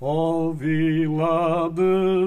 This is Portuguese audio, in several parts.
Ó vila de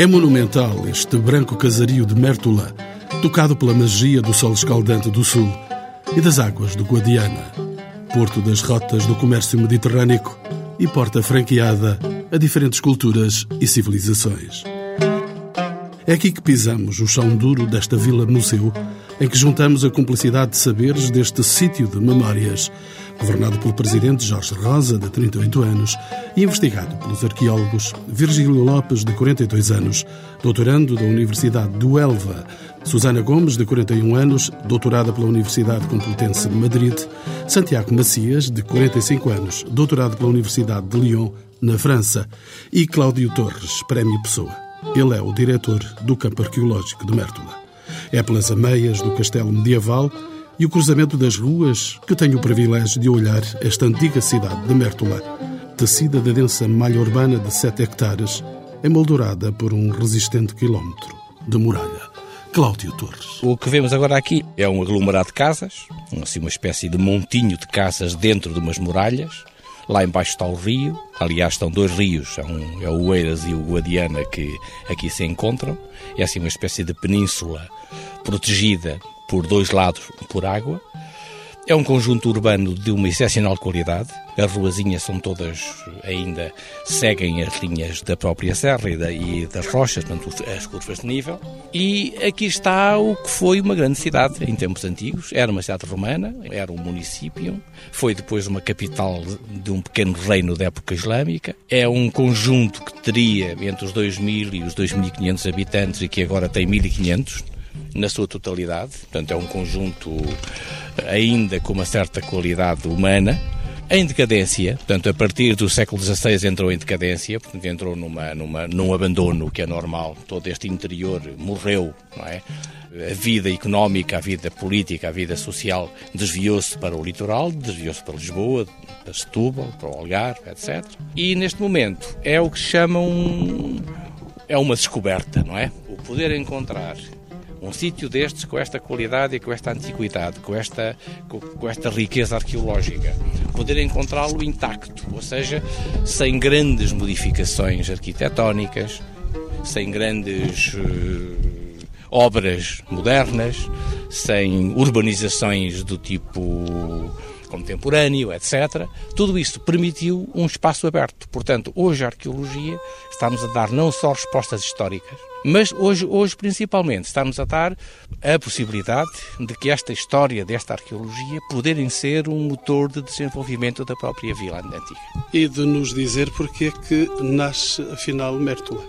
É monumental este branco casario de Mértola, tocado pela magia do sol escaldante do sul e das águas do Guadiana, porto das rotas do comércio mediterrâneo e porta franqueada a diferentes culturas e civilizações. É aqui que pisamos o chão duro desta vila-museu, em que juntamos a cumplicidade de saberes deste sítio de memórias, governado pelo presidente Jorge Rosa, de 38 anos, e investigado pelos arqueólogos Virgílio Lopes, de 42 anos, doutorando da Universidade do Elva, Susana Gomes, de 41 anos, doutorada pela Universidade Complutense de Madrid, Santiago Macias, de 45 anos, doutorado pela Universidade de Lyon, na França, e Cláudio Torres, Prémio Pessoa. Ele é o diretor do Campo Arqueológico de Mértola. É pelas ameias do castelo medieval e o cruzamento das ruas que tenho o privilégio de olhar esta antiga cidade de Mértola, tecida da densa malha urbana de 7 hectares, emoldurada por um resistente quilómetro de muralha. Cláudio Torres. O que vemos agora aqui é um aglomerado de casas, assim, uma espécie de montinho de casas dentro de umas muralhas. Lá embaixo está o rio, aliás estão dois rios, é, é o Oeiras e o Guadiana que aqui se encontram. É assim uma espécie de península protegida por dois lados por água. É um conjunto urbano de uma excepcional qualidade. As ruazinhas são todas ainda seguem as linhas da própria serra e, da, e das rochas, portanto, as curvas de nível. E aqui está o que foi uma grande cidade em tempos antigos. Era uma cidade romana, era um município, foi depois uma capital de um pequeno reino da época islâmica. É um conjunto que teria entre os 2.000 e os 2.500 habitantes e que agora tem 1.500 na sua totalidade. Portanto, é um conjunto ainda com uma certa qualidade humana. Em decadência, portanto, a partir do século XVI entrou em decadência, portanto, entrou numa, numa, num abandono que é normal. Todo este interior morreu, não é? A vida económica, a vida política, a vida social desviou-se para o litoral, desviou-se para Lisboa, para Setúbal, para o Algarve, etc. E neste momento é o que chamam. é uma descoberta, não é? O poder encontrar um sítio destes com esta qualidade e com esta antiguidade, com esta, com, com esta riqueza arqueológica, poder encontrá-lo intacto, ou seja, sem grandes modificações arquitetónicas, sem grandes uh, obras modernas, sem urbanizações do tipo contemporâneo, etc. Tudo isso permitiu um espaço aberto. Portanto, hoje a arqueologia está-nos a dar não só respostas históricas, mas hoje, hoje principalmente está-nos a dar a possibilidade de que esta história desta arqueologia poderem ser um motor de desenvolvimento da própria vila antiga. E de nos dizer porque é que nasce, afinal, Mértola.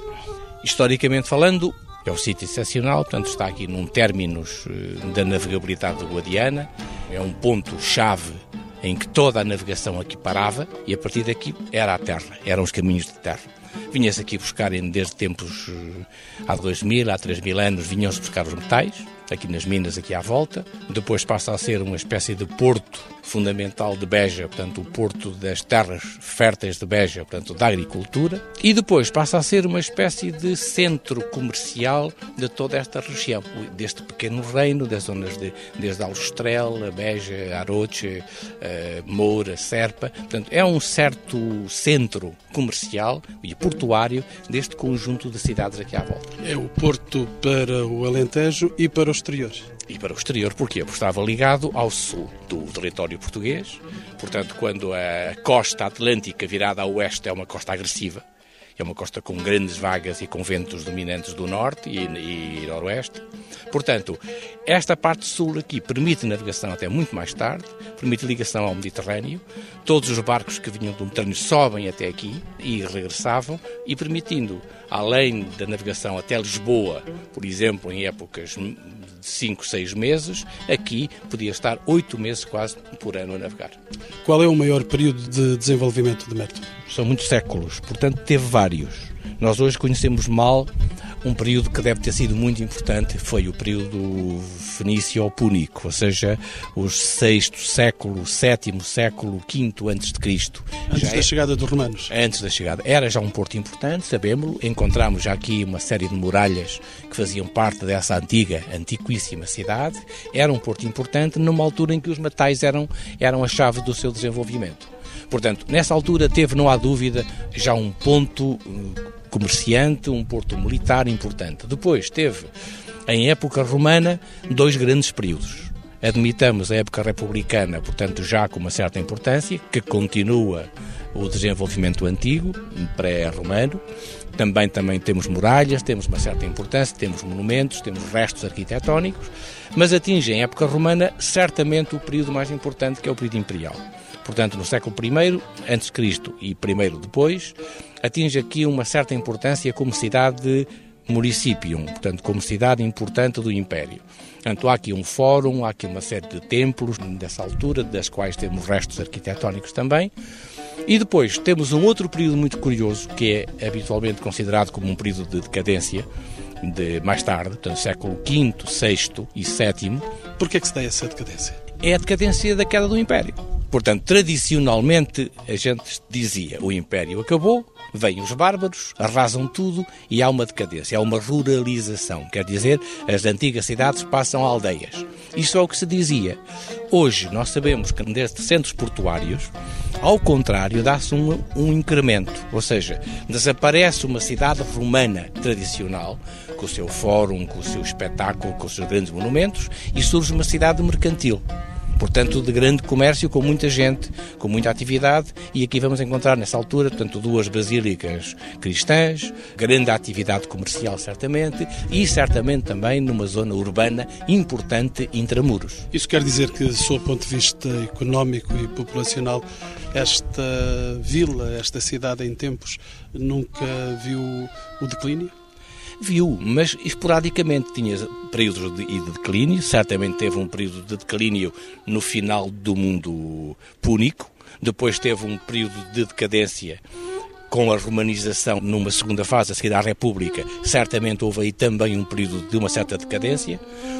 Historicamente falando, é um sítio excepcional, portanto está aqui num términos da navegabilidade do Guadiana, é um ponto-chave em que toda a navegação aqui parava e a partir daqui era a terra, eram os caminhos de terra. Vinha-se aqui buscarem desde tempos há dois mil, há três mil anos, vinham-se buscar os metais, aqui nas minas aqui à volta. Depois passa a ser uma espécie de porto fundamental de Beja, portanto o porto das terras férteis de Beja, portanto da agricultura. E depois passa a ser uma espécie de centro comercial de toda esta região, deste pequeno reino, das zonas de, desde Aljustrel, Beja, Aroche, uh, Moura, Serpa. Portanto é um certo centro comercial e portuário deste conjunto de cidades aqui à volta. É o porto para o Alentejo e para o exterior. E para o exterior, porquê? Porque estava ligado ao sul do território português. Portanto, quando a costa atlântica virada a oeste é uma costa agressiva, é uma costa com grandes vagas e com ventos dominantes do norte e, e noroeste. Portanto, esta parte sul aqui permite navegação até muito mais tarde, permite ligação ao Mediterrâneo. Todos os barcos que vinham do Mediterrâneo sobem até aqui e regressavam, e permitindo, além da navegação até Lisboa, por exemplo, em épocas de 5, 6 meses, aqui podia estar 8 meses quase por ano a navegar. Qual é o maior período de desenvolvimento de Mértola? São muitos séculos, portanto teve vários. Nós hoje conhecemos mal um período que deve ter sido muito importante, foi o período fenício ou púnico, ou seja, os sexto século, sétimo século, quinto antes de Cristo. Antes Já da é- chegada dos romanos. Antes da chegada. Era já um porto importante, sabemos-lo. Encontramos já aqui uma série de muralhas que faziam parte dessa antiga, antiquíssima cidade. Era um porto importante numa altura em que os metais eram, eram a chave do seu desenvolvimento. Portanto, nessa altura teve, não há dúvida, já um ponto eh, comerciante, um porto militar importante. Depois teve, em época romana, dois grandes períodos. Admitamos a época republicana, portanto, já com uma certa importância, que continua o desenvolvimento antigo, pré-romano. Também, também temos muralhas, temos uma certa importância, temos monumentos, temos restos arquitetónicos, mas atinge em época romana certamente o período mais importante, que é o período imperial. Portanto, no século I antes de Cristo e primeiro depois, atinge aqui uma certa importância como cidade de municipium, portanto, como cidade importante do Império. Portanto, há aqui um fórum, há aqui uma série de templos dessa altura, das quais temos restos arquitetónicos também. E depois temos um outro período muito curioso, que é habitualmente considerado como um período de decadência, de mais tarde, portanto, século V, VI e VII, Porquê é que se dá essa decadência? é a decadência da queda do Império. Portanto, tradicionalmente, a gente dizia o Império acabou, vêm os bárbaros, arrasam tudo e há uma decadência, há uma ruralização. Quer dizer, as antigas cidades passam a aldeias. Isso é o que se dizia. Hoje, nós sabemos que desde centros portuários, ao contrário, dá-se um, um incremento. Ou seja, desaparece uma cidade romana tradicional, com o seu fórum, com o seu espetáculo, com os seus grandes monumentos, e surge uma cidade mercantil portanto, de grande comércio, com muita gente, com muita atividade, e aqui vamos encontrar nessa altura, portanto, duas basílicas cristãs, grande atividade comercial, certamente, e certamente também numa zona urbana importante intramuros. Isso quer dizer que, sob o ponto de vista económico e populacional, esta vila, esta cidade em tempos, nunca viu o declínio? Viu, mas esporadicamente. Tinha períodos de, de declínio, certamente teve um período de declínio no final do mundo púnico, depois teve um período de decadência com a romanização numa segunda fase, a seguir à República, certamente houve aí também um período de uma certa decadência.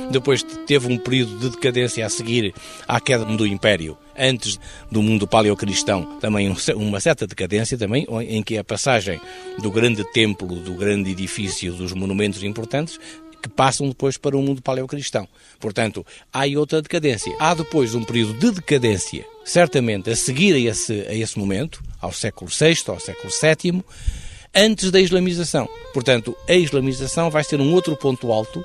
Depois teve um período de decadência a seguir à queda do Império, antes do mundo paleocristão, também uma certa decadência também, em que a passagem do grande templo, do grande edifício, dos monumentos importantes, que passam depois para o mundo paleocristão. Portanto, há aí outra decadência. Há depois um período de decadência, certamente a seguir a esse, a esse momento, ao século VI, ao século VII, antes da islamização. Portanto, a islamização vai ser um outro ponto alto,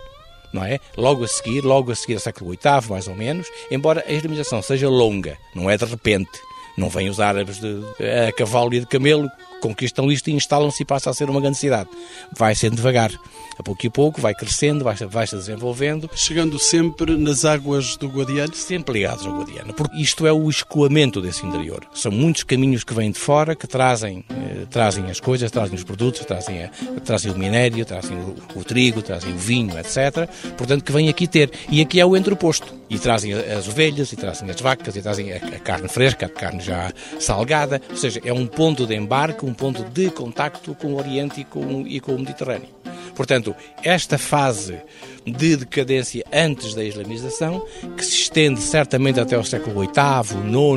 não é? Logo a seguir, logo a seguir ao século VIII, mais ou menos, embora a islamização seja longa, não é de repente. Não vêm os árabes de, a cavalo e de camelo, conquistam isto e instalam-se e passa a ser uma grande cidade. Vai sendo devagar. A pouco e pouco vai crescendo, vai, vai se desenvolvendo. Chegando sempre nas águas do Guadiana? Sempre ligados ao Guadiana, porque isto é o escoamento desse interior. São muitos caminhos que vêm de fora, que trazem, eh, trazem as coisas, trazem os produtos, trazem, a, trazem o minério, trazem o, o, trigo, trazem o vinho, etc. Portanto, que vêm aqui ter. E aqui é o entreposto. E trazem as ovelhas, e trazem as vacas, e trazem a, a carne fresca, a carne já salgada. Ou seja, é um ponto de embarque, um ponto de contacto com o Oriente e com, e com o Mediterrâneo. Portanto, esta fase de decadência antes da islamização, que se estende certamente até ao século VIII,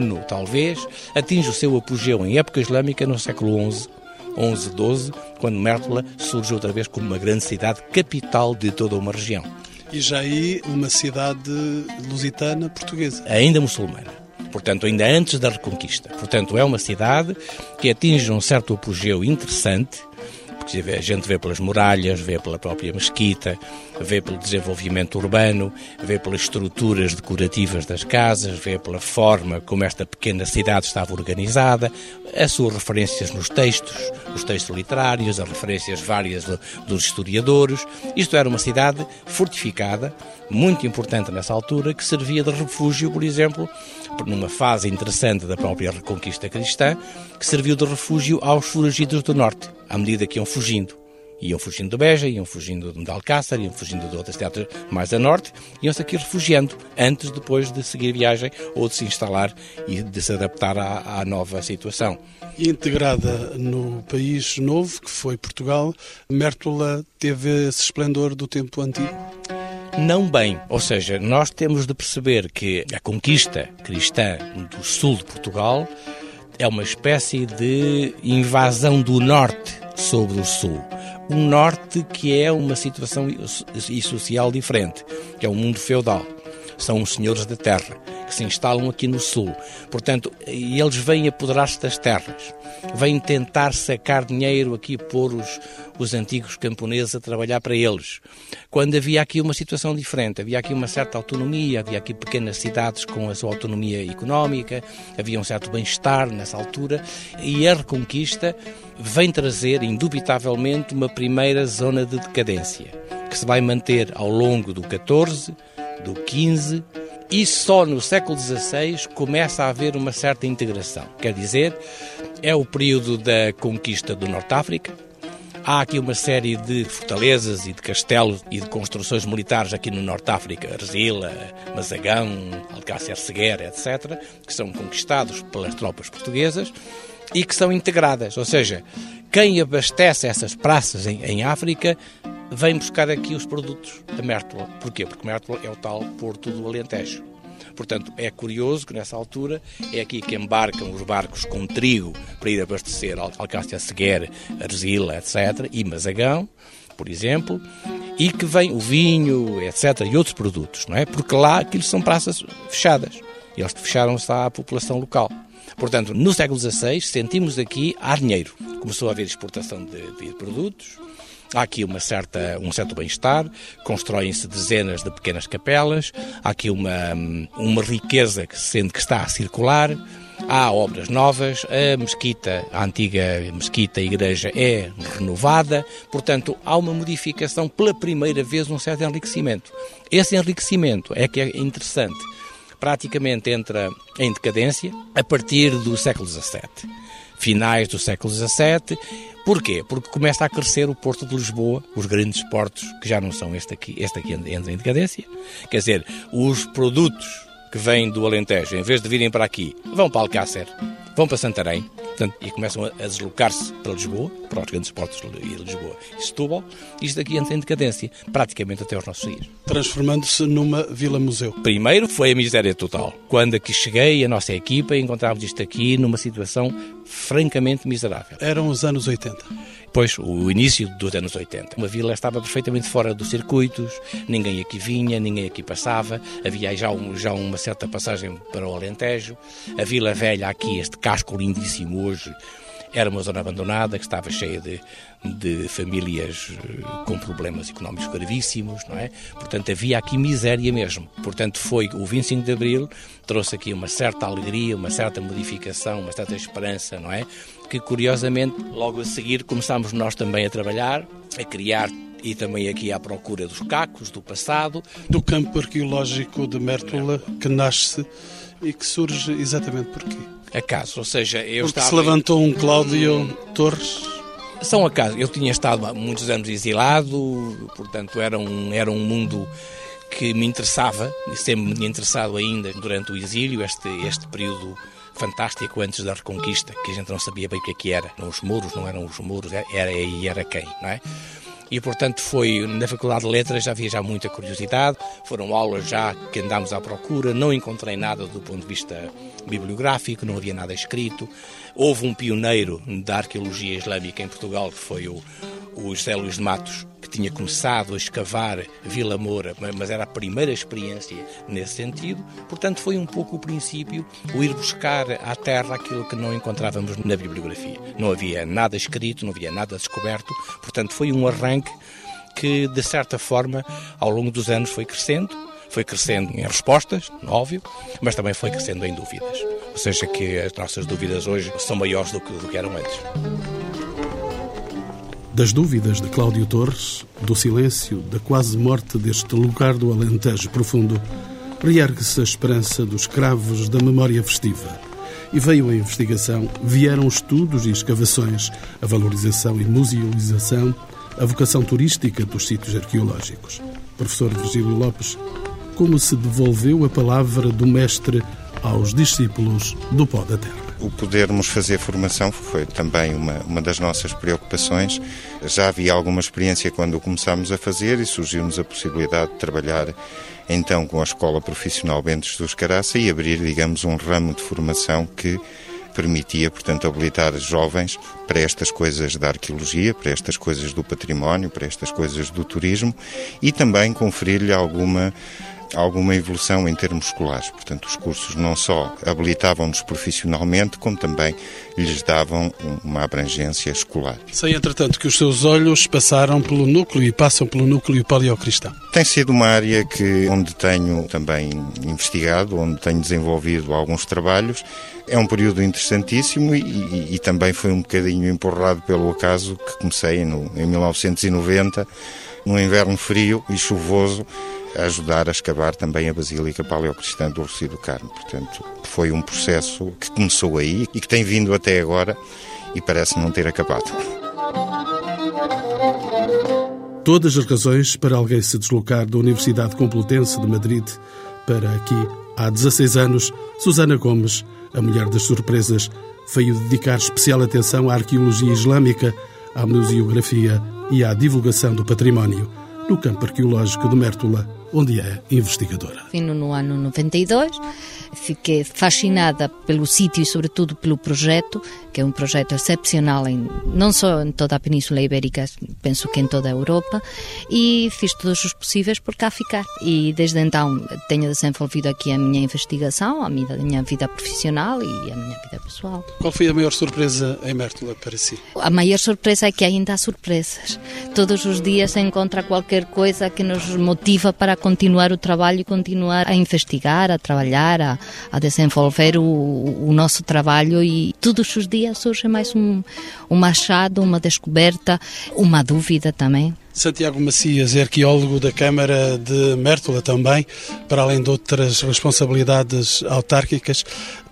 IX, talvez, atinge o seu apogeu em época islâmica no século XI, XI, XII, quando Mértola surge outra vez como uma grande cidade capital de toda uma região. E já aí uma cidade lusitana portuguesa. Ainda muçulmana portanto, ainda antes da Reconquista. Portanto, é uma cidade que atinge um certo apogeu interessante, A gente vê pelas muralhas, vê pela própria mesquita, vê pelo desenvolvimento urbano, vê pelas estruturas decorativas das casas, vê pela forma como esta pequena cidade estava organizada, as suas referências nos textos, os textos literários, as referências várias dos historiadores. Isto era uma cidade fortificada, muito importante nessa altura, que servia de refúgio, por exemplo, numa fase interessante da própria reconquista cristã, que serviu de refúgio aos foragidos do norte, à medida que iam fugindo. Iam fugindo de Beja, iam fugindo de Alcácer, iam fugindo de outras cidades mais a norte, iam-se aqui refugiando, antes, depois de seguir viagem ou de se instalar e de se adaptar à, à nova situação. Integrada no país novo, que foi Portugal, Mértola teve esse esplendor do tempo antigo? Não bem, ou seja, nós temos de perceber que a conquista cristã do sul de Portugal é uma espécie de invasão do norte sobre o sul. Um norte que é uma situação e social diferente, que é um mundo feudal. São os senhores da terra que se instalam aqui no sul. Portanto, eles vêm apoderar-se das terras, vêm tentar sacar dinheiro aqui, pôr os, os antigos camponeses a trabalhar para eles. Quando havia aqui uma situação diferente, havia aqui uma certa autonomia, havia aqui pequenas cidades com a sua autonomia económica, havia um certo bem-estar nessa altura, e a Reconquista vem trazer, indubitavelmente, uma primeira zona de decadência, que se vai manter ao longo do XIV, do XV e só no século XVI começa a haver uma certa integração. Quer dizer, é o período da conquista do Norte África. Há aqui uma série de fortalezas e de castelos e de construções militares aqui no Norte África, Arzila, Mazagão, Alcácer Seguera, etc., que são conquistados pelas tropas portuguesas e que são integradas. Ou seja, quem abastece essas praças em, em África vem buscar aqui os produtos a Mértola. Porquê? Porque Mértola é o tal porto do Alentejo. Portanto, é curioso que nessa altura é aqui que embarcam os barcos com trigo para ir abastecer Alcácia Seguer, Arzila, etc., e Mazagão, por exemplo, e que vem o vinho, etc., e outros produtos, não é? Porque lá aquilo são praças fechadas. Eles fecharam-se à população local. Portanto, no século XVI, sentimos aqui há dinheiro. Começou a haver exportação de, de produtos, Há aqui uma certa, um certo bem-estar, constroem-se dezenas de pequenas capelas, há aqui uma, uma riqueza que se sente que está a circular, há obras novas, a mesquita, a antiga mesquita, a igreja é renovada, portanto há uma modificação, pela primeira vez um certo enriquecimento. Esse enriquecimento é que é interessante. Praticamente entra em decadência a partir do século XVII finais do século XVII. Porquê? Porque começa a crescer o Porto de Lisboa, os grandes portos, que já não são este aqui, este aqui entra em decadência. Quer dizer, os produtos que vêm do Alentejo, em vez de virem para aqui, vão para Alcácer, vão para Santarém, portanto, e começam a, deslocar-se para Lisboa, para os grandes portos de Lisboa e Setúbal, isto aqui entra em decadência, praticamente até aos nossos dias. Transformando-se numa vila-museu. Primeiro foi a miséria total. Quando aqui cheguei, a nossa equipa, encontrávamos isto aqui numa situação francamente miserável. Eram os anos 80. Pois, o início dos anos 80. Uma vila estava perfeitamente fora dos circuitos, ninguém aqui vinha, ninguém aqui passava, havia já, um, já uma certa passagem para o Alentejo. A Vila Velha, aqui, este casco lindíssimo hoje, era uma zona abandonada que estava cheia de, de famílias eh, com problemas económicos gravíssimos, não é? Portanto, havia aqui miséria mesmo. Portanto, foi o 25 de Abril trouxe aqui uma certa alegria, uma certa modificação, uma certa esperança, não é? Que curiosamente, logo a seguir, começámos nós também a trabalhar, a criar e também aqui à procura dos cacos do passado. Do campo arqueológico de Mértola, que nasce e que surge exatamente por quê? Acaso, ou seja, eu Porque estava... se levantou um Cláudio Torres... São acaso. Eu tinha estado há muitos anos exilado, portanto era um, era um mundo que me interessava, e sempre me interessado ainda durante o exílio, este, este período fantástico antes da Reconquista, que a gente não sabia bem o que, é que era. Os muros não eram os muros, era e era quem, não é? E portanto foi na Faculdade de Letras já havia já muita curiosidade, foram aulas já que andámos à procura, não encontrei nada do ponto de vista bibliográfico, não havia nada escrito. Houve um pioneiro da arqueologia islâmica em Portugal que foi o, o José Luís de Matos, que tinha começado a escavar Vila Moura, mas era a primeira experiência nesse sentido. Portanto, foi um pouco o princípio, o ir buscar à terra aquilo que não encontrávamos na bibliografia. Não havia nada escrito, não havia nada descoberto, portanto, foi um arranque que, de certa forma, ao longo dos anos foi crescendo, foi crescendo em respostas, óbvio, mas também foi crescendo em dúvidas. Ou seja, que as nossas dúvidas hoje são maiores do que, do que eram antes. Das dúvidas de Cláudio Torres, do silêncio, da quase morte deste lugar do Alentejo profundo, reergue-se a esperança dos cravos da memória festiva. E veio a investigação, vieram estudos e escavações, a valorização e musealização, a vocação turística dos sítios arqueológicos. Professor Virgílio Lopes, como se devolveu a palavra do mestre aos discípulos do pó da terra? o podermos fazer formação foi também uma, uma das nossas preocupações. Já havia alguma experiência quando começámos a fazer e surgiu-nos a possibilidade de trabalhar então com a Escola Profissional Bentes dos Caraça e abrir, digamos, um ramo de formação que permitia, portanto, habilitar jovens para estas coisas da arqueologia, para estas coisas do património, para estas coisas do turismo e também conferir-lhe alguma alguma evolução em termos escolares. Portanto, os cursos não só habilitavam-nos profissionalmente, como também lhes davam uma abrangência escolar. Sei, entretanto, que os seus olhos passaram pelo núcleo e passam pelo núcleo paleocristão. Tem sido uma área que, onde tenho também investigado, onde tenho desenvolvido alguns trabalhos. É um período interessantíssimo e, e, e também foi um bocadinho empurrado pelo acaso que comecei no, em 1990, num inverno frio e chuvoso, a ajudar a escavar também a Basílica Paleocristã do Rocio do Carmo. Portanto, foi um processo que começou aí e que tem vindo até agora e parece não ter acabado. Todas as razões para alguém se deslocar da Universidade Complutense de Madrid para aqui, há 16 anos, Susana Gomes, a mulher das surpresas, veio dedicar especial atenção à arqueologia islâmica, à museografia e à divulgação do património no campo arqueológico de Mértola, onde é investigadora. Vim no ano 92 Fiquei fascinada pelo sítio e, sobretudo, pelo projeto, que é um projeto excepcional, em, não só em toda a Península Ibérica, penso que em toda a Europa, e fiz todos os possíveis por cá ficar. E desde então tenho desenvolvido aqui a minha investigação, a minha, a minha vida profissional e a minha vida pessoal. Qual foi a maior surpresa em Mértola para si? A maior surpresa é que ainda há surpresas. Todos os dias se encontra qualquer coisa que nos motiva para continuar o trabalho e continuar a investigar, a trabalhar, a, a desenvolver o, o, nosso trabalho e todos os dias surge mais um, um machado, uma descoberta, uma dúvida também. Santiago Macias é arqueólogo da Câmara de Mértola também, para além de outras responsabilidades autárquicas.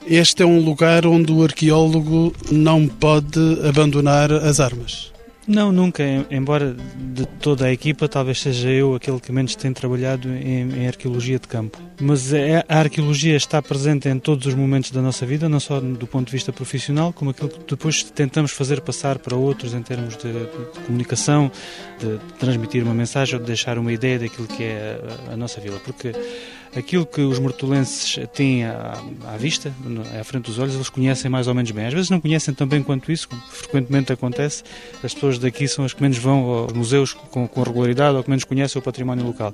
Este é um lugar onde o arqueólogo não pode abandonar as armas. Não, nunca. Embora de toda a equipa, talvez seja eu aquele que menos tem trabalhado em, em, arqueologia de campo. Mas é, a arqueologia está presente em todos os momentos da nossa vida, não só do ponto de vista profissional, como aquilo que depois tentamos fazer passar para outros em termos de, de comunicação, de transmitir uma mensagem ou de deixar uma ideia daquilo que é a, a nossa vila. Porque aquilo que os mortolenses têm à, à, vista, à frente dos olhos, eles conhecem mais ou menos bem. Às vezes não conhecem tão bem quanto isso, como frequentemente acontece. As pessoas daqui são as que menos vão aos museus com, com regularidade ou que menos conhecem o património local.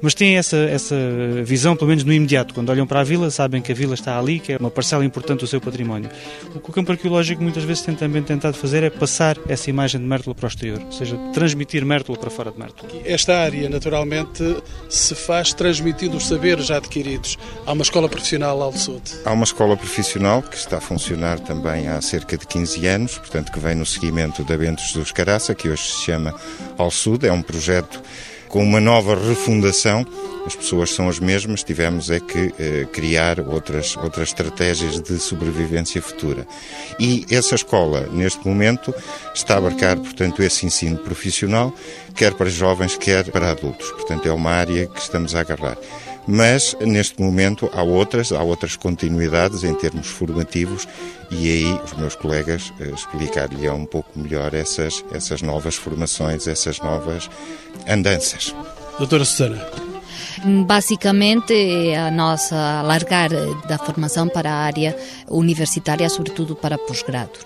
Mas têm essa, essa visão, pelo menos no imediato. Quando olham para a vila, sabem que a vila está ali, que é uma parcela importante do seu património. O que o campo arqueológico muitas vezes tem também tentado fazer é passar essa imagem de Mértola para o exterior, ou seja, transmitir Mértola para fora de Mértola. Esta área, naturalmente, se faz transmitindo os saberes saberes já adquiridos. Há uma escola profissional ao sul. Há uma escola profissional que está a funcionar também há cerca de 15 anos, portanto que vem no seguimento da Bentos dos Caraça, que hoje se chama Ao Sud. É um projeto com uma nova refundação. As pessoas são as mesmas, tivemos é que eh, criar outras, outras estratégias de sobrevivência futura. E essa escola, neste momento, está a abarcar, portanto, esse ensino profissional, quer para jovens, quer para adultos. Portanto, é uma área que estamos a agarrar mas neste momento há outras, há outras continuidades em termos formativos e aí os meus colegas eh, explicar-lhe um pouco melhor essas, essas novas formações, essas novas andanças. Doutora Susana. Basicamente, a nossa alargar da formação para a área universitária, sobretudo para pós-grados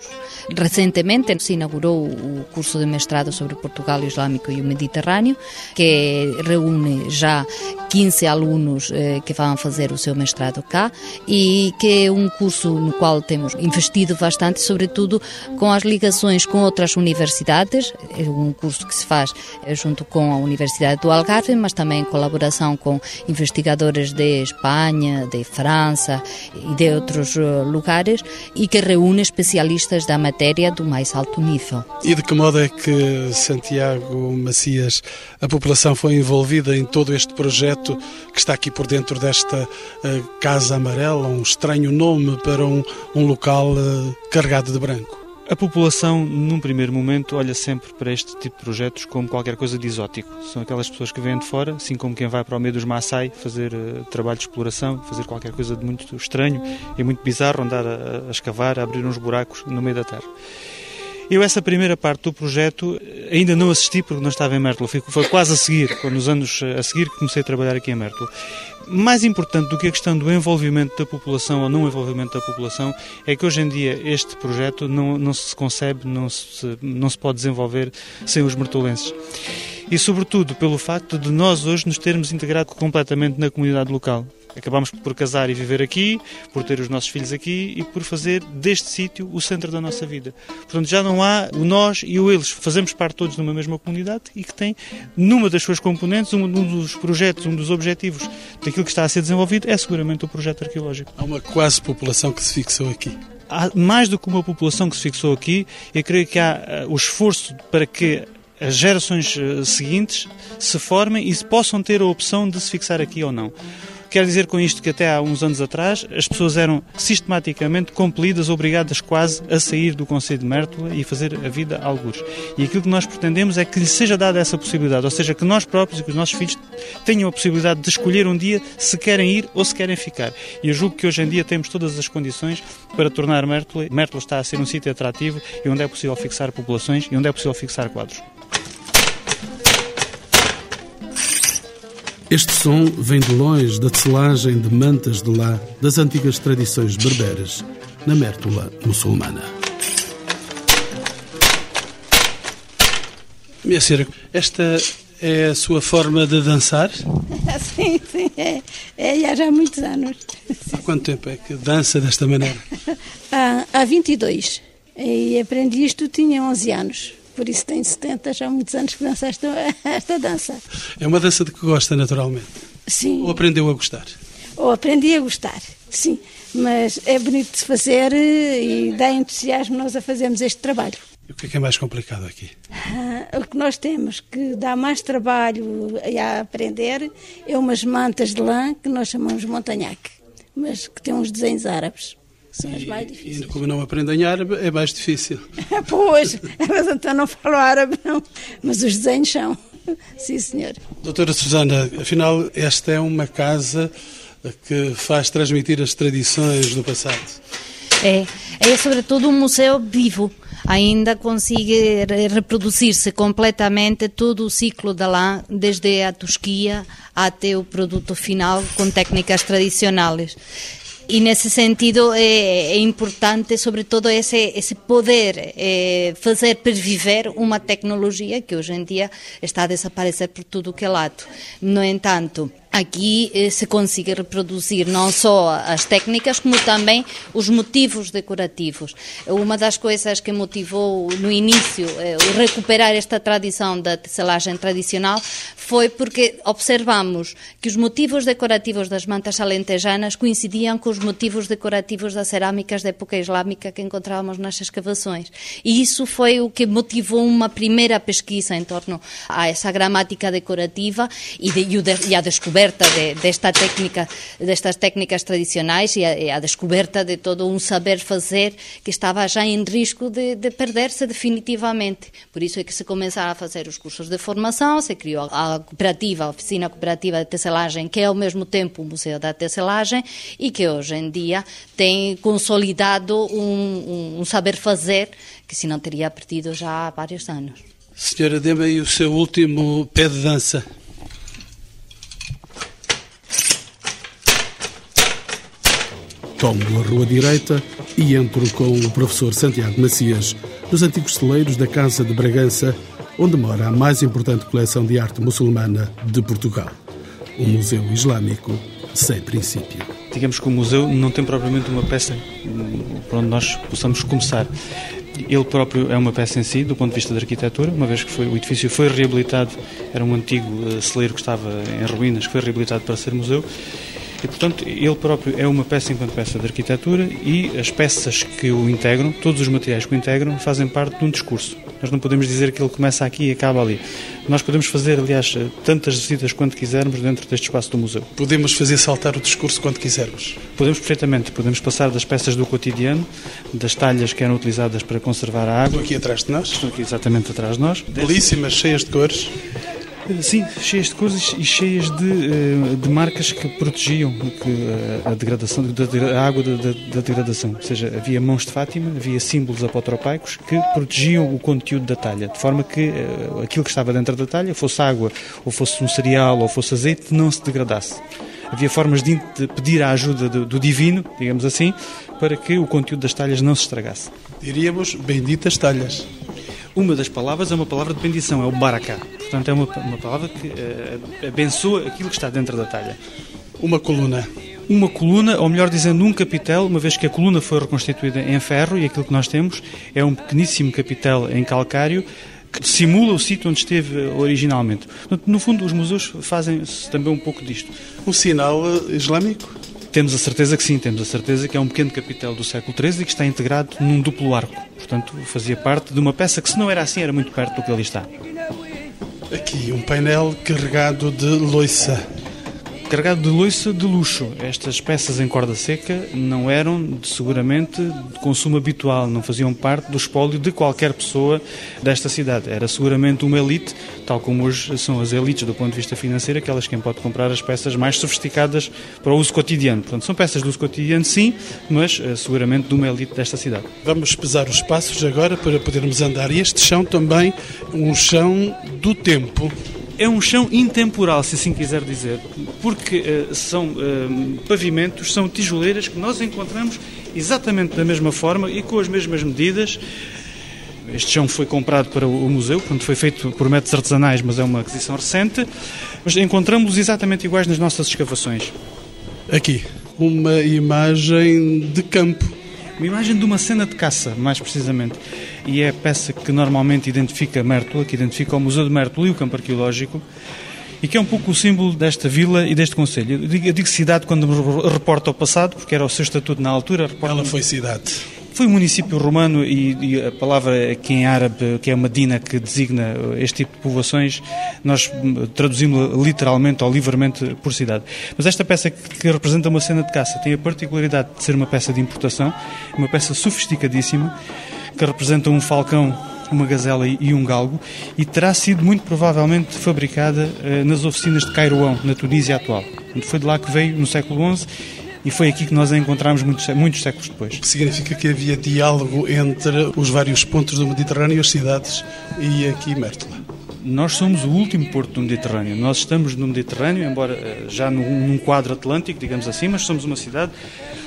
Recentemente se inaugurou o curso de mestrado sobre Portugal Islâmico e o Mediterrâneo, que reúne já 15 alunos eh, que vão fazer o seu mestrado cá e que é um curso no qual temos investido bastante, sobretudo com as ligações com outras universidades. É um curso que se faz eh, junto com a Universidade do Algarve, mas também em colaboração com investigadores de Espanha, de França e de outros eh, lugares e que reúne especialistas da matéria do mais alto nível. E de que modo é que Santiago Macias, a população foi envolvida em todo este projeto que está aqui por dentro desta uh, Casa Amarela, um estranho nome para um, um local uh, carregado de branco? A população, num primeiro momento, olha sempre para este tipo de projetos como qualquer coisa de exótico. São aquelas pessoas que vêm de fora, assim como quem vai para o meio dos Maasai fazer uh, trabalho de exploração, fazer qualquer coisa de muito estranho e muito bizarro, andar a, a escavar, a abrir uns buracos no meio da terra. Eu, essa primeira parte do projeto, ainda não assisti porque não estava em Mértola. Foi quase a seguir, nos anos a seguir que comecei a trabalhar aqui em Mértola. Mais importante do que a questão do envolvimento da população ou não envolvimento da população é que hoje em dia este projeto não, não se concebe, não se, não se pode desenvolver sem os mertolenses e, sobretudo, pelo facto de nós hoje nos termos integrado completamente na comunidade local. Acabamos por casar e viver aqui, por ter os nossos filhos aqui e por fazer deste sítio o centro da nossa vida. Portanto, já não há o nós e o eles. Fazemos parte todos de uma mesma comunidade e que tem, numa das suas componentes, um dos projetos, um dos objetivos daquilo que está a ser desenvolvido é seguramente o projeto arqueológico. Há uma quase população que se fixou aqui há mais do que uma população que se fixou aqui, eu creio que há uh, o esforço para que as gerações uh, seguintes se formem e possam ter a opção de se fixar aqui ou não. Quero dizer com isto que até há uns anos atrás as pessoas eram sistematicamente compelidas, obrigadas quase a sair do Conselho de Mértola e fazer a vida a algures. E aquilo que nós pretendemos é que lhes seja dada essa possibilidade, ou seja, que nós próprios e que os nossos filhos tenham a possibilidade de escolher um dia se querem ir ou se querem ficar. E eu julgo que hoje em dia temos todas as condições para tornar Mértola, Mértola está a ser um sítio atrativo e onde é possível fixar populações e onde é possível fixar quadros. Este som vem de longe da tecelagem de mantas de lá das antigas tradições berberes na Mértola muçulmana. Minha senhora, esta é a sua forma de dançar? Sim, sim, é, é já há muitos anos. Há quanto tempo é que dança desta maneira? Há, há 22. E aprendi isto, tinha 11 anos por isso tenho 70, já há muitos anos que danço esta, esta dança. É uma dança de que gosta naturalmente? Sim. Ou aprendeu a gostar? Ou aprendi a gostar, sim. Mas é bonito de se fazer e dá entusiasmo nós a fazermos este trabalho. E o que é, que é mais complicado aqui? Ah, o que nós temos que dá mais trabalho a aprender é umas mantas de lã que nós chamamos montanhaque, mas que tem uns desenhos árabes. São as mais difíceis. E como não aprendem árabe, é mais difícil. pois, mas então não falo árabe, não. Mas os desenhos são. Sim, senhor. Doutora Susana, afinal, esta é uma casa que faz transmitir as tradições do passado. É, é sobretudo um museu vivo. Ainda consegue reproduzir-se completamente todo o ciclo da lã, desde a tosquia até o produto final, com técnicas tradicionais. E nesse sentido é, é importante, sobretudo, esse, esse poder é, fazer perviver uma tecnologia que hoje em dia está a desaparecer por tudo que é lado. No entanto, aqui eh, se consiga reproduzir não só as técnicas, como também os motivos decorativos. Uma das coisas que motivou no início eh, o recuperar esta tradição da tecelagem tradicional foi porque observamos que os motivos decorativos das mantas alentejanas coincidiam com os motivos decorativos das cerâmicas da época islâmica que encontrávamos nas escavações. E isso foi o que motivou uma primeira pesquisa em torno a essa gramática decorativa e, de, e a descoberta descoberta de, desta técnica, destas técnicas tradicionais e a, e a, descoberta de todo um saber fazer que estava já em risco de, de perder-se definitivamente. Por isso é que se começaram a fazer os cursos de formação, se criou a cooperativa, a oficina cooperativa de tecelagem, que é ao mesmo tempo o Museu da Tecelagem e que hoje em dia tem consolidado um, um, um saber fazer que se não teria perdido já há vários anos. Senhora, dê-me aí o seu último pé de dança. Tomo a rua direita e entro com o professor Santiago Macias, nos antigos celeiros da Casa de Bragança, onde mora a mais importante coleção de arte muçulmana de Portugal. Um museu islâmico sem princípio. Digamos que o museu não tem propriamente uma peça para onde nós possamos começar. Ele próprio é uma peça em si, do ponto de vista da arquitetura, uma vez que foi, o edifício foi reabilitado, era um antigo uh, celeiro que estava em ruínas, que foi reabilitado para ser museu. E, portanto, ele próprio é uma peça enquanto peça de arquitetura e as peças que o integram, todos os materiais que o integram, fazem parte de um discurso. Nós não podemos dizer que ele começa aqui e acaba ali. Nós podemos fazer, aliás, tantas visitas quanto quisermos dentro deste espaço do museu. Podemos fazer saltar o discurso quando quisermos? Podemos perfeitamente. Podemos passar das peças do cotidiano, das talhas que eram utilizadas para conservar a água. Estão aqui atrás de nós? Estão aqui exatamente atrás de nós. Belíssimas, cheias de cores. Sim, cheias de coisas e cheias de, eh, de marcas que protegiam eh, a degradação, a água da, da, da, degradação. Ou seja, havia mãos de Fátima, havia símbolos apotropaicos que protegiam o conteúdo da talha, de forma que eh, aquilo que estava dentro da talha, fosse água, ou fosse um cereal, ou fosse azeite, não se degradasse. Havia formas de, de pedir a ajuda do, do divino, digamos assim, para que o conteúdo das talhas não se estragasse. Diríamos benditas talhas. Uma das palavras é uma palavra de bendição, é o baraká. Portanto, é uma, uma palavra que uh, abençoa aquilo que está dentro da talha. Uma coluna. Uma coluna, ou melhor dizendo, um capitel, uma vez que a coluna foi reconstituída em ferro e aquilo que nós temos é um pequeníssimo capitel em calcário que simula o sítio onde esteve originalmente. Portanto, no fundo, os museus fazem também um pouco disto. Um sinal eh, islâmico? Temos a certeza que sim, temos a certeza que é um pequeno capitel do século XIII e que está integrado num duplo arco. Portanto, fazia parte de uma peça que, se não era assim, era muito perto do que ali está. Aqui, um painel carregado de loiça carregado de loiça de luxo. Estas peças em corda seca não eram seguramente de consumo habitual, não faziam parte do espólio de qualquer pessoa desta cidade. Era seguramente uma elite, tal como hoje são as elites do ponto de vista financeiro, aquelas quem pode comprar as peças mais sofisticadas para o uso cotidiano. Portanto, são peças de uso cotidiano, sim, mas eh, seguramente de uma elite desta cidade. Vamos pesar os passos agora para podermos andar. E este chão também, um chão do tempo é um chão intemporal, se assim quiser dizer, porque uh, são uh, pavimentos, são tijoleiras que nós encontramos exatamente da mesma forma e com as mesmas medidas. Este chão foi comprado para o museu, portanto foi feito por métodos artesanais, mas é uma aquisição recente. Mas encontramos-los exatamente iguais nas nossas escavações. Aqui, uma imagem de campo. Uma imagem de uma cena de caça, mais precisamente e é a peça que normalmente identifica Mértola, que identifica o Museu de Mértola e o campo arqueológico, e que é um pouco o símbolo desta vila e deste Conselho. Eu digo, eu digo cidade quando me reporta ao passado, porque era o seu estatuto na altura. Ela foi cidade. Foi um município romano e, e, a palavra que em árabe, que é Medina, que designa este tipo de povoações, nós traduzimos literalmente ou livremente por cidade. Mas esta peça que representa uma cena de caça tem a particularidade de ser uma peça de importação, uma peça sofisticadíssima, que representa um falcão, uma gazela e um galgo, e terá sido muito provavelmente fabricada eh, nas oficinas de Cairoão, na Tunísia atual. Foi de lá que veio no século XI e foi aqui que nós a encontramos muitos, muitos séculos depois. O que significa que havia diálogo entre os vários pontos do Mediterrâneo, as cidades e aqui Mértola. Nós somos o último porto do Mediterrâneo. Nós estamos no Mediterrâneo, embora eh, já num quadro atlântico, digamos assim, mas somos uma cidade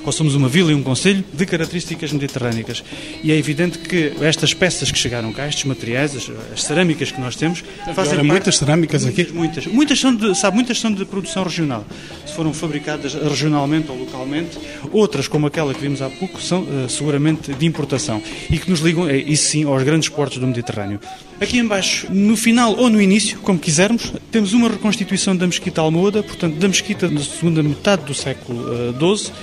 ou somos uma vila e um conselho de características mediterrânicas. E é evidente que estas peças que chegaram cá, estes materiais, as, as cerâmicas que nós temos, fazem parte, muitas cerâmicas muitas, aqui. Muitas, muitas são de, sabe, muitas são de produção regional. Se foram fabricadas regionalmente ou localmente, outras como aquela que vimos há pouco são uh, seguramente de importação e que nos ligam, é, isso sim, aos grandes portos do Mediterrâneo. Aqui embaixo, no final ou no início, como quisermos, temos uma reconstituição da mesquita Almoda, portanto, da mesquita da segunda metade do século XII, uh,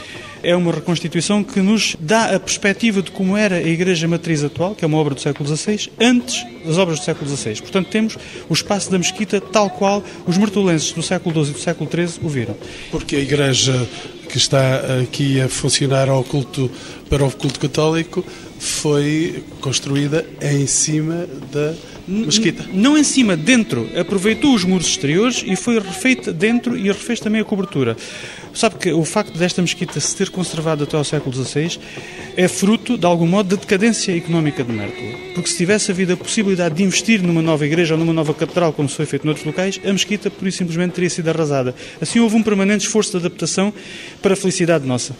é uma reconstituição que nos dá a perspectiva de como era a Igreja Matriz atual, que é uma obra do século XVI, antes das obras do século XVI. Portanto, temos o espaço da mesquita tal qual os martulenses do século XII e do século XIII o viram. Porque a Igreja que está aqui a funcionar ao culto, para o culto católico foi construída em cima da mesquita. Não em cima, dentro. Aproveitou os muros exteriores e foi refeita dentro e refez também a cobertura. Sabe que o facto desta mesquita se ter conservado até ao século XVI é fruto, de algum modo, da decadência económica de Mértola. Porque se tivesse havido a possibilidade de investir numa nova igreja ou numa nova catedral, como se foi feito noutros locais, a mesquita, por isso, simplesmente teria sido arrasada. Assim houve um permanente esforço de adaptação para a felicidade nossa.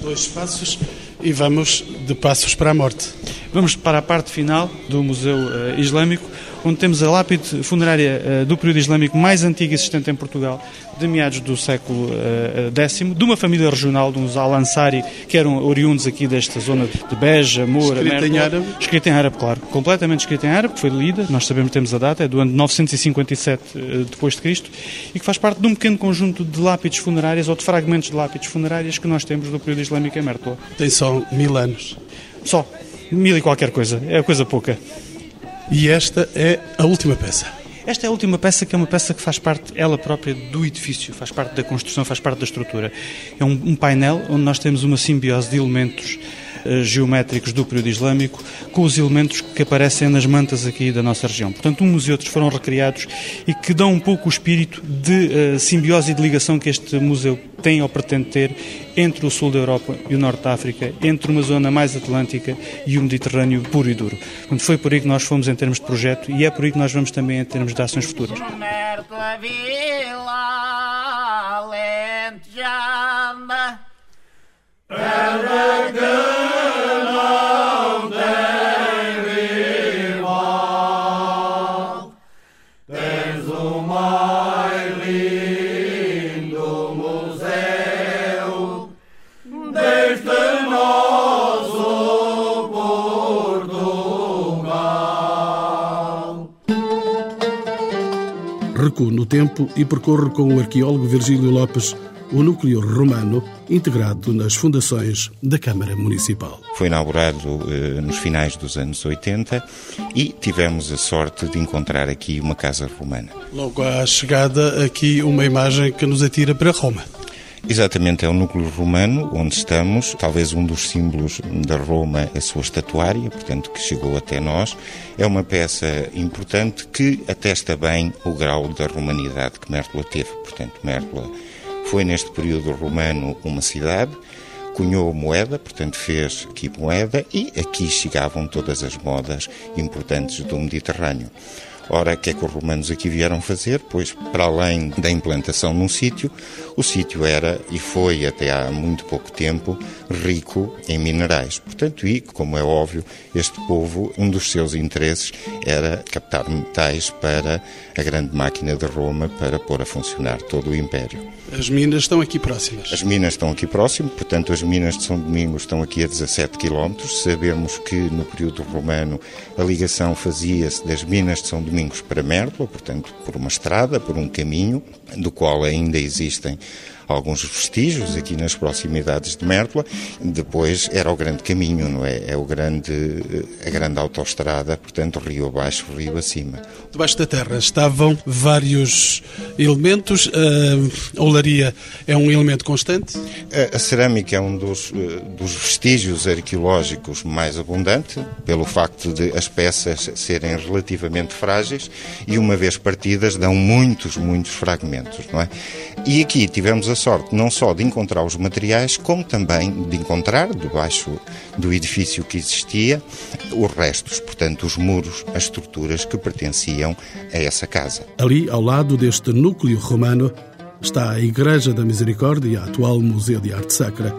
dois passos e vamos de passos para a morte. Vamos para a parte final do Museu uh, Islâmico, onde temos a lápide funerária uh, do período islâmico mais antiga existente em Portugal, de meados do século X, de uma família regional, de uns Al-Ansari, que eram oriundos aqui desta zona de Beja, Moura, Escrita em árabe? Escrita em árabe, claro. Completamente escrita em árabe, que foi lida, nós sabemos, temos a data, é do ano 957 depois de Cristo, e que faz parte de um pequeno conjunto de lápides funerárias, ou de fragmentos de lápides funerárias que nós temos do período islâmico em Mértola. Tem só mil anos. Só. Mil e qualquer coisa. É coisa pouca. E esta é a última peça. Esta é a última peça que é uma peça que faz parte, ela própria, do edifício, faz parte da construção, faz parte da estrutura. É um, um painel onde nós temos uma simbiose de elementos geométricos do período islâmico com os elementos que aparecem nas mantas aqui da nossa região. Portanto, uns e outros foram recriados e que dão um pouco o espírito de uh, simbiose e de ligação que este museu tem ou pretende ter entre o sul da Europa e o norte da África, entre uma zona mais atlântica e o Mediterrâneo puro e duro. Portanto, foi por aí que nós fomos em termos de projeto e é por aí que nós vamos também em termos de ações futuras. No tempo e percorro com o arqueólogo Virgílio Lopes o núcleo romano integrado nas fundações da Câmara Municipal. Foi inaugurado eh, nos finais dos anos 80 e tivemos a sorte de encontrar aqui uma casa romana. Logo à chegada, aqui uma imagem que nos atira para Roma. Exatamente, é o núcleo romano onde estamos, talvez um dos símbolos da Roma, a sua estatuária, portanto, que chegou até nós. É uma peça importante que atesta bem o grau da romanidade que Mértola teve. Portanto, Mértola foi neste período romano uma cidade, cunhou moeda, portanto fez aqui moeda e aqui chegavam todas as modas importantes do Mediterrâneo. Ora, o que é que os romanos aqui vieram fazer? Pois, para além da implantação num sítio, o sítio era e foi até há muito pouco tempo rico em minerais. Portanto, e, como é óbvio, este povo, um dos seus interesses era captar metais para a grande máquina de Roma para pôr a funcionar todo o império. As minas estão aqui próximas. As minas estão aqui próximo, portanto, as minas de São Domingos estão aqui a 17 km. Sabemos que no período romano a ligação fazia-se das minas de São Domingos para Mértola, portanto, por uma estrada, por um caminho, do qual ainda existem alguns vestígios aqui nas proximidades de Mértola. Depois era o grande caminho, não é? É o grande, a grande autoestrada, portanto, rio abaixo, rio acima. Debaixo da terra estavam vários elementos. A olaria é um elemento constante? A, a cerâmica é um dos, eh, dos vestígios arqueológicos mais abundante, pelo facto de as peças serem relativamente frágeis e, uma vez partidas, dão muitos, muitos fragmentos, não é? E aqui tivemos a sorte não só de encontrar os materiais, como também de encontrar, debaixo do edifício que existia, os restos, portanto, os muros, as estruturas que pertenciam a essa casa. Ali, ao lado deste núcleo romano, está a Igreja da Misericórdia, atual Museu de Arte Sacra,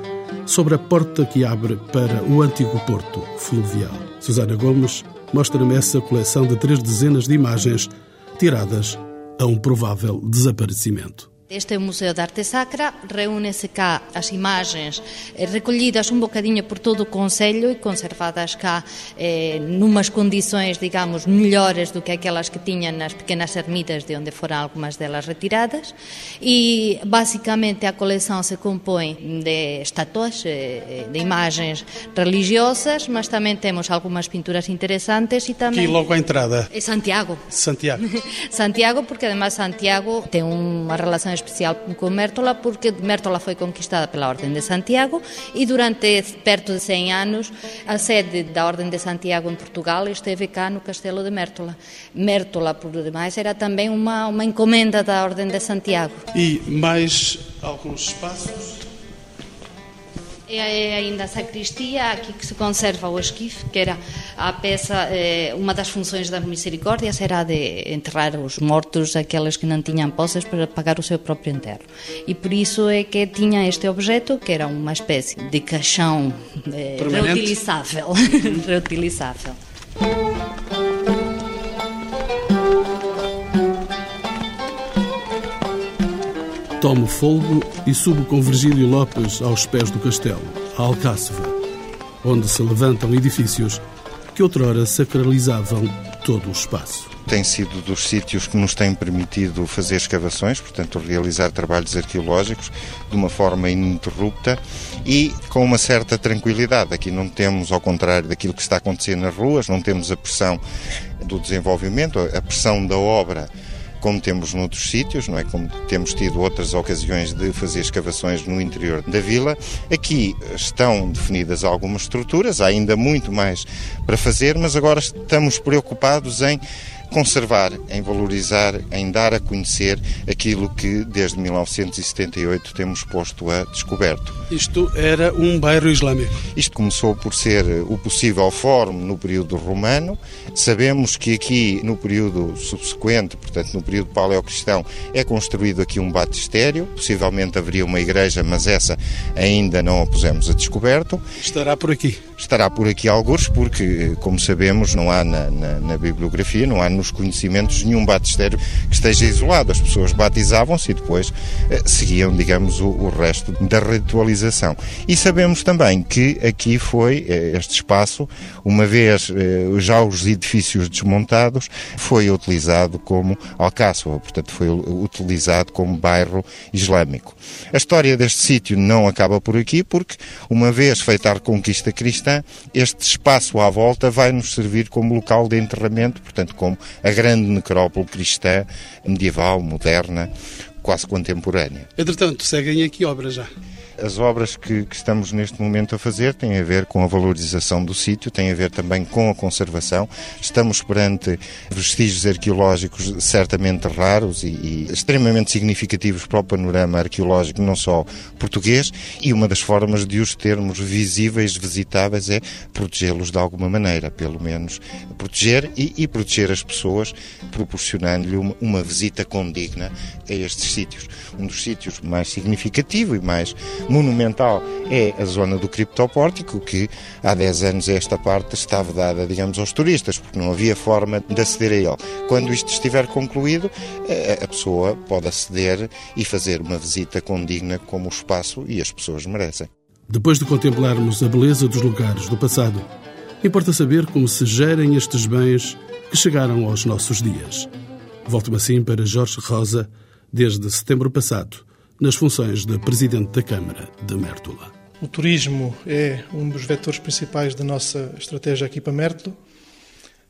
sobre a porta que abre para o antigo porto fluvial. Susana Gomes mostra-me essa coleção de três dezenas de imagens tiradas a um provável desaparecimento. Este é o Museu de Arte Sacra, reúne-se cá as imagens eh, recolhidas um bocadinho por todo o Conselho e conservadas cá eh, numas condições, digamos, melhores do que aquelas que tinham nas pequenas ermitas de onde foram algumas delas retiradas e basicamente a coleção se compõe de estátuas, eh, de imagens religiosas, mas também temos algumas pinturas interessantes e também... Aqui logo à entrada. É Santiago. Santiago. Santiago, porque además Santiago tem uma relação especial com Mértola porque Mértola foi conquistada pela Ordem de Santiago e durante perto de 100 anos a sede da Ordem de Santiago em Portugal esteve cá no Castelo de Mértola. Mértola, por demais, era também uma, uma encomenda da Ordem de Santiago. E mais alguns espaços? É ainda a sacristia, aqui que se conserva o esquife, que era a peça, eh, uma das funções das misericórdias era de enterrar os mortos, aqueles que não tinham posses, para pagar o seu próprio enterro. E por isso é que tinha este objeto, que era uma espécie de caixão eh, reutilizável. reutilizável. Tomo folgo e subo com Virgílio Lopes aos pés do castelo, a Alcáceva, onde se levantam edifícios que outrora sacralizavam todo o espaço. Tem sido dos sítios que nos têm permitido fazer escavações, portanto, realizar trabalhos arqueológicos de uma forma ininterrupta e com uma certa tranquilidade. Aqui não temos, ao contrário daquilo que está acontecendo nas ruas, não temos a pressão do desenvolvimento, a pressão da obra como temos noutros sítios, não é? Como temos tido outras ocasiões de fazer escavações no interior da vila. Aqui estão definidas algumas estruturas, há ainda muito mais para fazer, mas agora estamos preocupados em conservar, em valorizar, em dar a conhecer aquilo que desde 1978 temos posto a descoberto. Isto era um bairro islâmico. Isto começou por ser o possível fórum no período romano. Sabemos que aqui no período subsequente, portanto no período paleocristão, é construído aqui um batistério. Possivelmente haveria uma igreja, mas essa ainda não a pusemos a descoberto. Estará por aqui. Estará por aqui alguns, porque, como sabemos, não há na, na, na bibliografia, não há nos conhecimentos nenhum batistério que esteja isolado. As pessoas batizavam-se e depois eh, seguiam, digamos, o, o, resto da ritualização. E sabemos também que aqui foi eh, este espaço, uma vez eh, já os edifícios desmontados, foi utilizado como alcáçova, portanto foi utilizado como bairro islâmico. A história deste sítio não acaba por aqui, porque uma vez feita a reconquista cristã, este espaço à volta vai nos servir como local de enterramento, portanto como a grande necrópole cristã medieval, moderna, quase contemporânea. Entretanto, seguem aqui obras já. As obras que, que, estamos neste momento a fazer têm a ver com a valorização do sítio, têm a ver também com a conservação. Estamos perante vestígios arqueológicos certamente raros e, e extremamente significativos para o panorama arqueológico, não só português, e uma das formas de os termos visíveis, visitáveis, é protegê-los de alguma maneira, pelo menos proteger e, e proteger as pessoas, proporcionando-lhe uma, uma visita condigna a estes sítios. Um dos sítios mais significativo e mais monumental é a zona do criptopórtico, que há 10 anos esta parte estava dada, digamos, aos turistas, porque não havia forma de aceder a ele. Quando isto estiver concluído, a pessoa pode aceder e fazer uma visita condigna como o espaço e as pessoas merecem. Depois de contemplarmos a beleza dos lugares do passado, importa saber como se gerem estes bens que chegaram aos nossos dias. Volto-me assim para Jorge Rosa, desde setembro passado, nas funções de Presidente da Câmara de Mértola. O turismo é um dos vetores principais da nossa estratégia aqui para Mértola.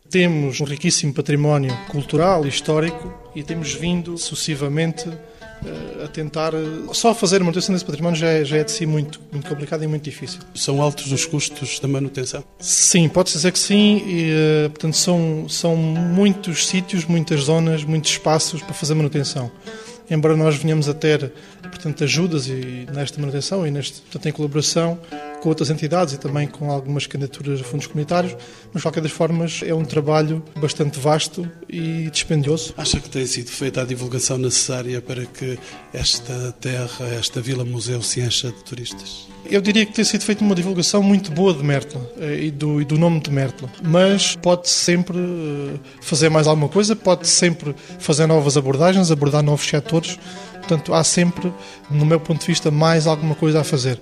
Temos um riquíssimo património cultural e histórico e temos vindo sucessivamente eh, a tentar. Eh, só fazer a manutenção desse património já é, já é de si muito, muito complicado e muito difícil. São altos os custos da manutenção? Sim, pode-se dizer que sim. E, eh, portanto, são, são muitos sítios, muitas zonas, muitos espaços para fazer manutenção embora nós venhamos a ter portanto, ajudas e nesta manutenção e neste, portanto, em colaboração com outras entidades e também com algumas candidaturas a fundos comunitários, mas de qualquer das formas é um trabalho bastante vasto e dispendioso. Acha que tem sido feita a divulgação necessária para que esta terra, esta vila-museu se encha de turistas? Eu diria que tem sido feita uma divulgação muito boa de Mértola eh, e do, e do nome de Mértola, mas pode sempre eh, fazer mais alguma coisa, pode sempre fazer novas abordagens, abordar novos setores, portanto há sempre, no meu ponto de vista, mais alguma coisa a fazer.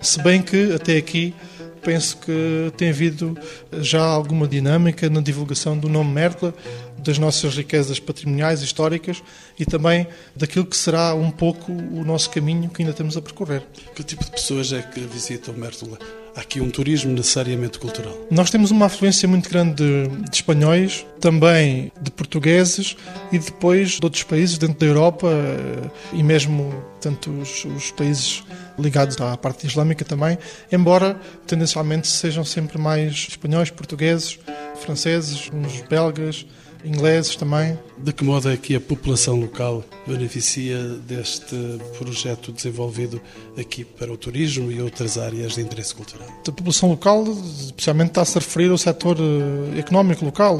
Se bem que até aqui penso que tem havido já alguma dinâmica na divulgação do nome Mértola, das nossas riquezas patrimoniais, históricas e também daquilo que será um pouco o nosso caminho que ainda temos a percorrer. Que tipo de pessoas é que visitam Mértola? Aqui um turismo necessariamente cultural. Nós temos uma afluência muito grande de, de, espanhóis, também de portugueses e depois de outros países dentro da Europa eh, e mesmo tanto os, os países ligados à parte islâmica também, embora tendencialmente sejam sempre mais espanhóis, portugueses, franceses, uns belgas ingleses também. De que modo é que a população local beneficia deste projeto desenvolvido aqui para o turismo e outras áreas de interesse cultural? A população local, especialmente, está-se a referir ao setor eh, económico local,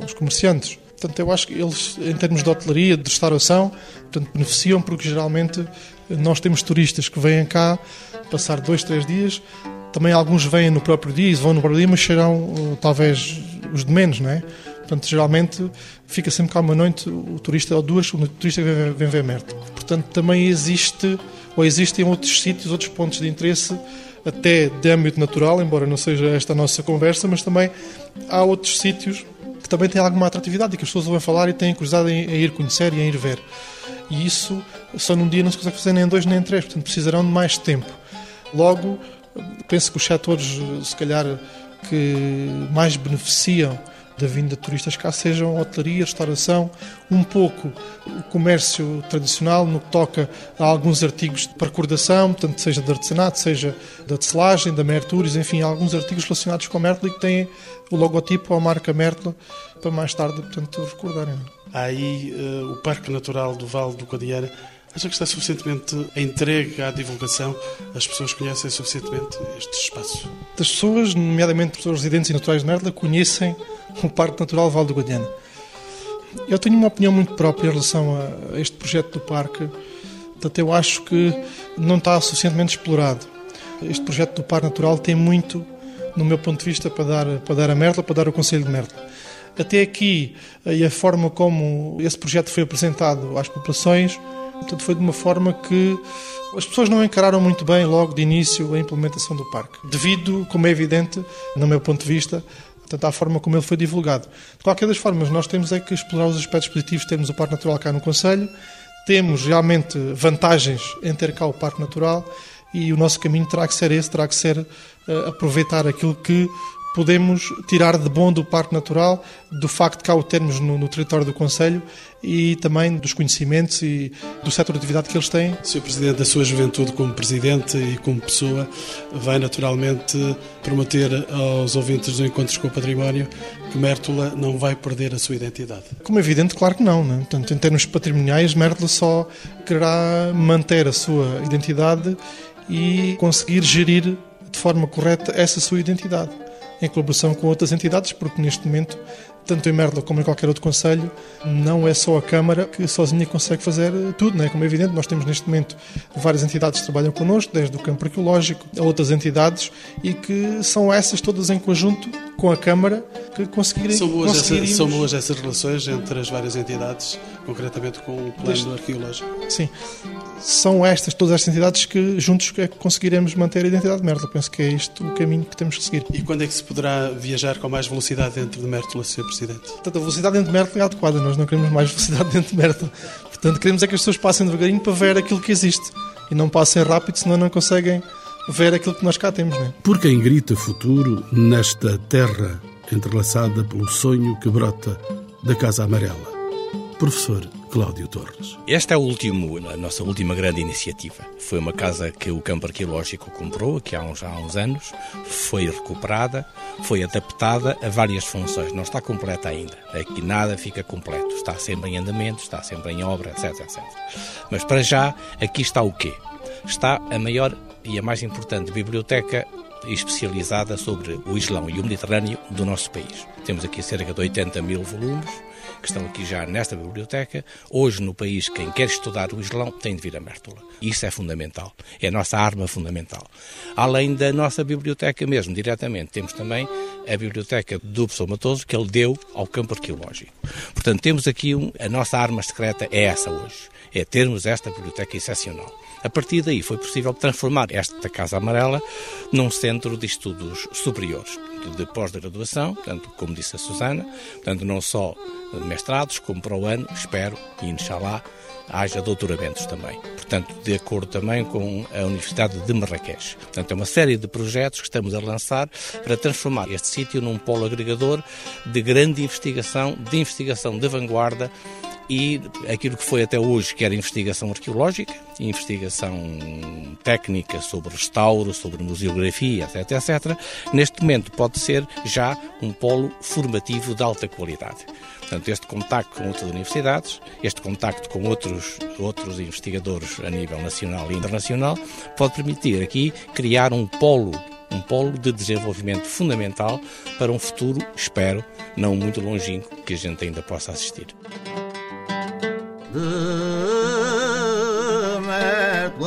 aos comerciantes. Portanto, eu acho que eles, em termos de hotelaria, de restauração, portanto, beneficiam porque geralmente nós temos turistas que vêm cá passar dois, três dias. Também alguns vêm no próprio dia e vão no próprio dia, mas serão eh, talvez os de menos, não é? Portanto, geralmente fica sempre cá uma noite o turista ou duas, o turista vem, vem ver Merte. Portanto, também existe ou existem outros sítios, outros pontos de interesse até de âmbito natural, embora não seja esta a nossa conversa, mas também há outros sítios que também têm alguma atratividade e que as pessoas ouvem falar e têm curiosidade em, em ir conhecer e em ir ver. E isso só num dia não se consegue fazer nem em dois nem em três, portanto precisarão de mais tempo. Logo, penso que os setores, se calhar, que mais beneficiam da vinda de turistas cá sejam hotelaria, restauração, um pouco o comércio tradicional no que toca a alguns artigos de recordação, portanto, seja de artesanato, seja da tecelagem, da Mertures, enfim, alguns artigos relacionados com a e que têm o logotipo ou a marca Mertla para mais tarde, portanto, recordarem. Há aí uh, o Parque Natural do Vale do Codiara Acha que está suficientemente entregue à divulgação? As pessoas conhecem suficientemente este espaço? As pessoas, nomeadamente pessoas residentes e naturais de Merla, conhecem o Parque Natural Val do Guadiana. Eu tenho uma opinião muito própria em relação a este projeto do parque. Portanto, eu acho que não está suficientemente explorado. Este projeto do Parque Natural tem muito, no meu ponto de vista, para dar, para dar a Merla, para dar ao Conselho de Merla. Até aqui, e a forma como esse projeto foi apresentado às populações, Portanto, foi de uma forma que as pessoas não encararam muito bem logo de início a implementação do parque, devido, como é evidente, no meu ponto de vista, portanto, à forma como ele foi divulgado. De qualquer das formas, nós temos é que explorar os aspectos positivos de termos o Parque Natural cá no Conselho, temos realmente vantagens em ter cá o Parque Natural e o nosso caminho terá que ser esse, terá que ser uh, aproveitar aquilo que podemos tirar de bom do Parque Natural, do facto de cá o termos no, no território do Conselho e também dos conhecimentos e do setor de atividade que eles têm. Sr. Presidente, da sua juventude como Presidente e como pessoa, vai naturalmente prometer aos ouvintes do Encontros com o Património que Mértola não vai perder a sua identidade? Como é evidente, claro que não. Né? Portanto, em termos patrimoniais, Mértola só quererá manter a sua identidade e conseguir gerir de forma correta essa sua identidade em colaboração com outras entidades, porque neste momento, tanto em Merda como em qualquer outro conselho, não é só a Câmara que sozinha consegue fazer tudo, não é? Como é evidente, nós temos neste momento várias entidades que trabalham connosco, desde o campo arqueológico a outras entidades, e que são essas todas em conjunto com a Câmara que conseguirem. São boas, essa, são boas essas relações entre as várias entidades, concretamente com o plano Desde... arqueológico? Sim são estas, todas estas entidades que juntos é que conseguiremos manter a identidade de Mértola. Penso que é isto o caminho que temos que seguir. E quando é que se poderá viajar com mais velocidade dentro de Mértola, Sr. Presidente? Portanto, a velocidade dentro de Mértola é adequada, nós não queremos mais velocidade dentro de Mértola. Portanto, queremos é que as pessoas passem devagarinho para ver aquilo que existe e não passem rápido, senão não conseguem ver aquilo que nós cá temos. Não é? Por quem grita futuro nesta terra entrelaçada pelo sonho que brota da Casa Amarela? Professor Cláudio Torres. Esta é o último, a nossa última grande iniciativa. Foi uma casa que o campo arqueológico comprou aqui há uns, há uns anos, foi recuperada, foi adaptada a várias funções. Não está completa ainda. Aqui nada fica completo. Está sempre em andamento, está sempre em obra, etc, etc. Mas para já, aqui está o quê? Está a maior e a mais importante biblioteca especializada sobre o Islão e o Mediterrâneo do nosso país. Temos aqui cerca de 80 mil volumes que estão aqui já nesta biblioteca. Hoje, no país, quem quer estudar o Islão tem de vir a Mértola. Isso é fundamental. É a nossa arma fundamental. Além da nossa biblioteca mesmo, diretamente, temos também a biblioteca do professor Matoso, que ele deu ao campo arqueológico. Portanto, temos aqui um, a nossa arma secreta é essa hoje. É termos esta biblioteca excepcional. A partir daí foi possível transformar esta Casa Amarela num centro de estudos superiores, de pós-graduação, portanto, como disse a Susana, portanto, não só mestrados, como para o ano, espero, e inshallah, haja doutoramentos também. Portanto, de acordo também com a Universidade de Marrakech. Portanto, é uma série de projetos que estamos a lançar para transformar este sítio num polo agregador de grande investigação, de investigação de vanguarda e aquilo que foi até hoje, que era investigação arqueológica, investigação técnica sobre restauro, sobre museografia, etc, etc, neste momento pode ser já um polo formativo de alta qualidade. Portanto, este contacto com outras universidades, este contacto com outros, outros investigadores a nível nacional e internacional, pode permitir aqui criar um polo um polo de desenvolvimento fundamental para um futuro, espero, não muito longínquo, que a gente ainda possa assistir. The Mert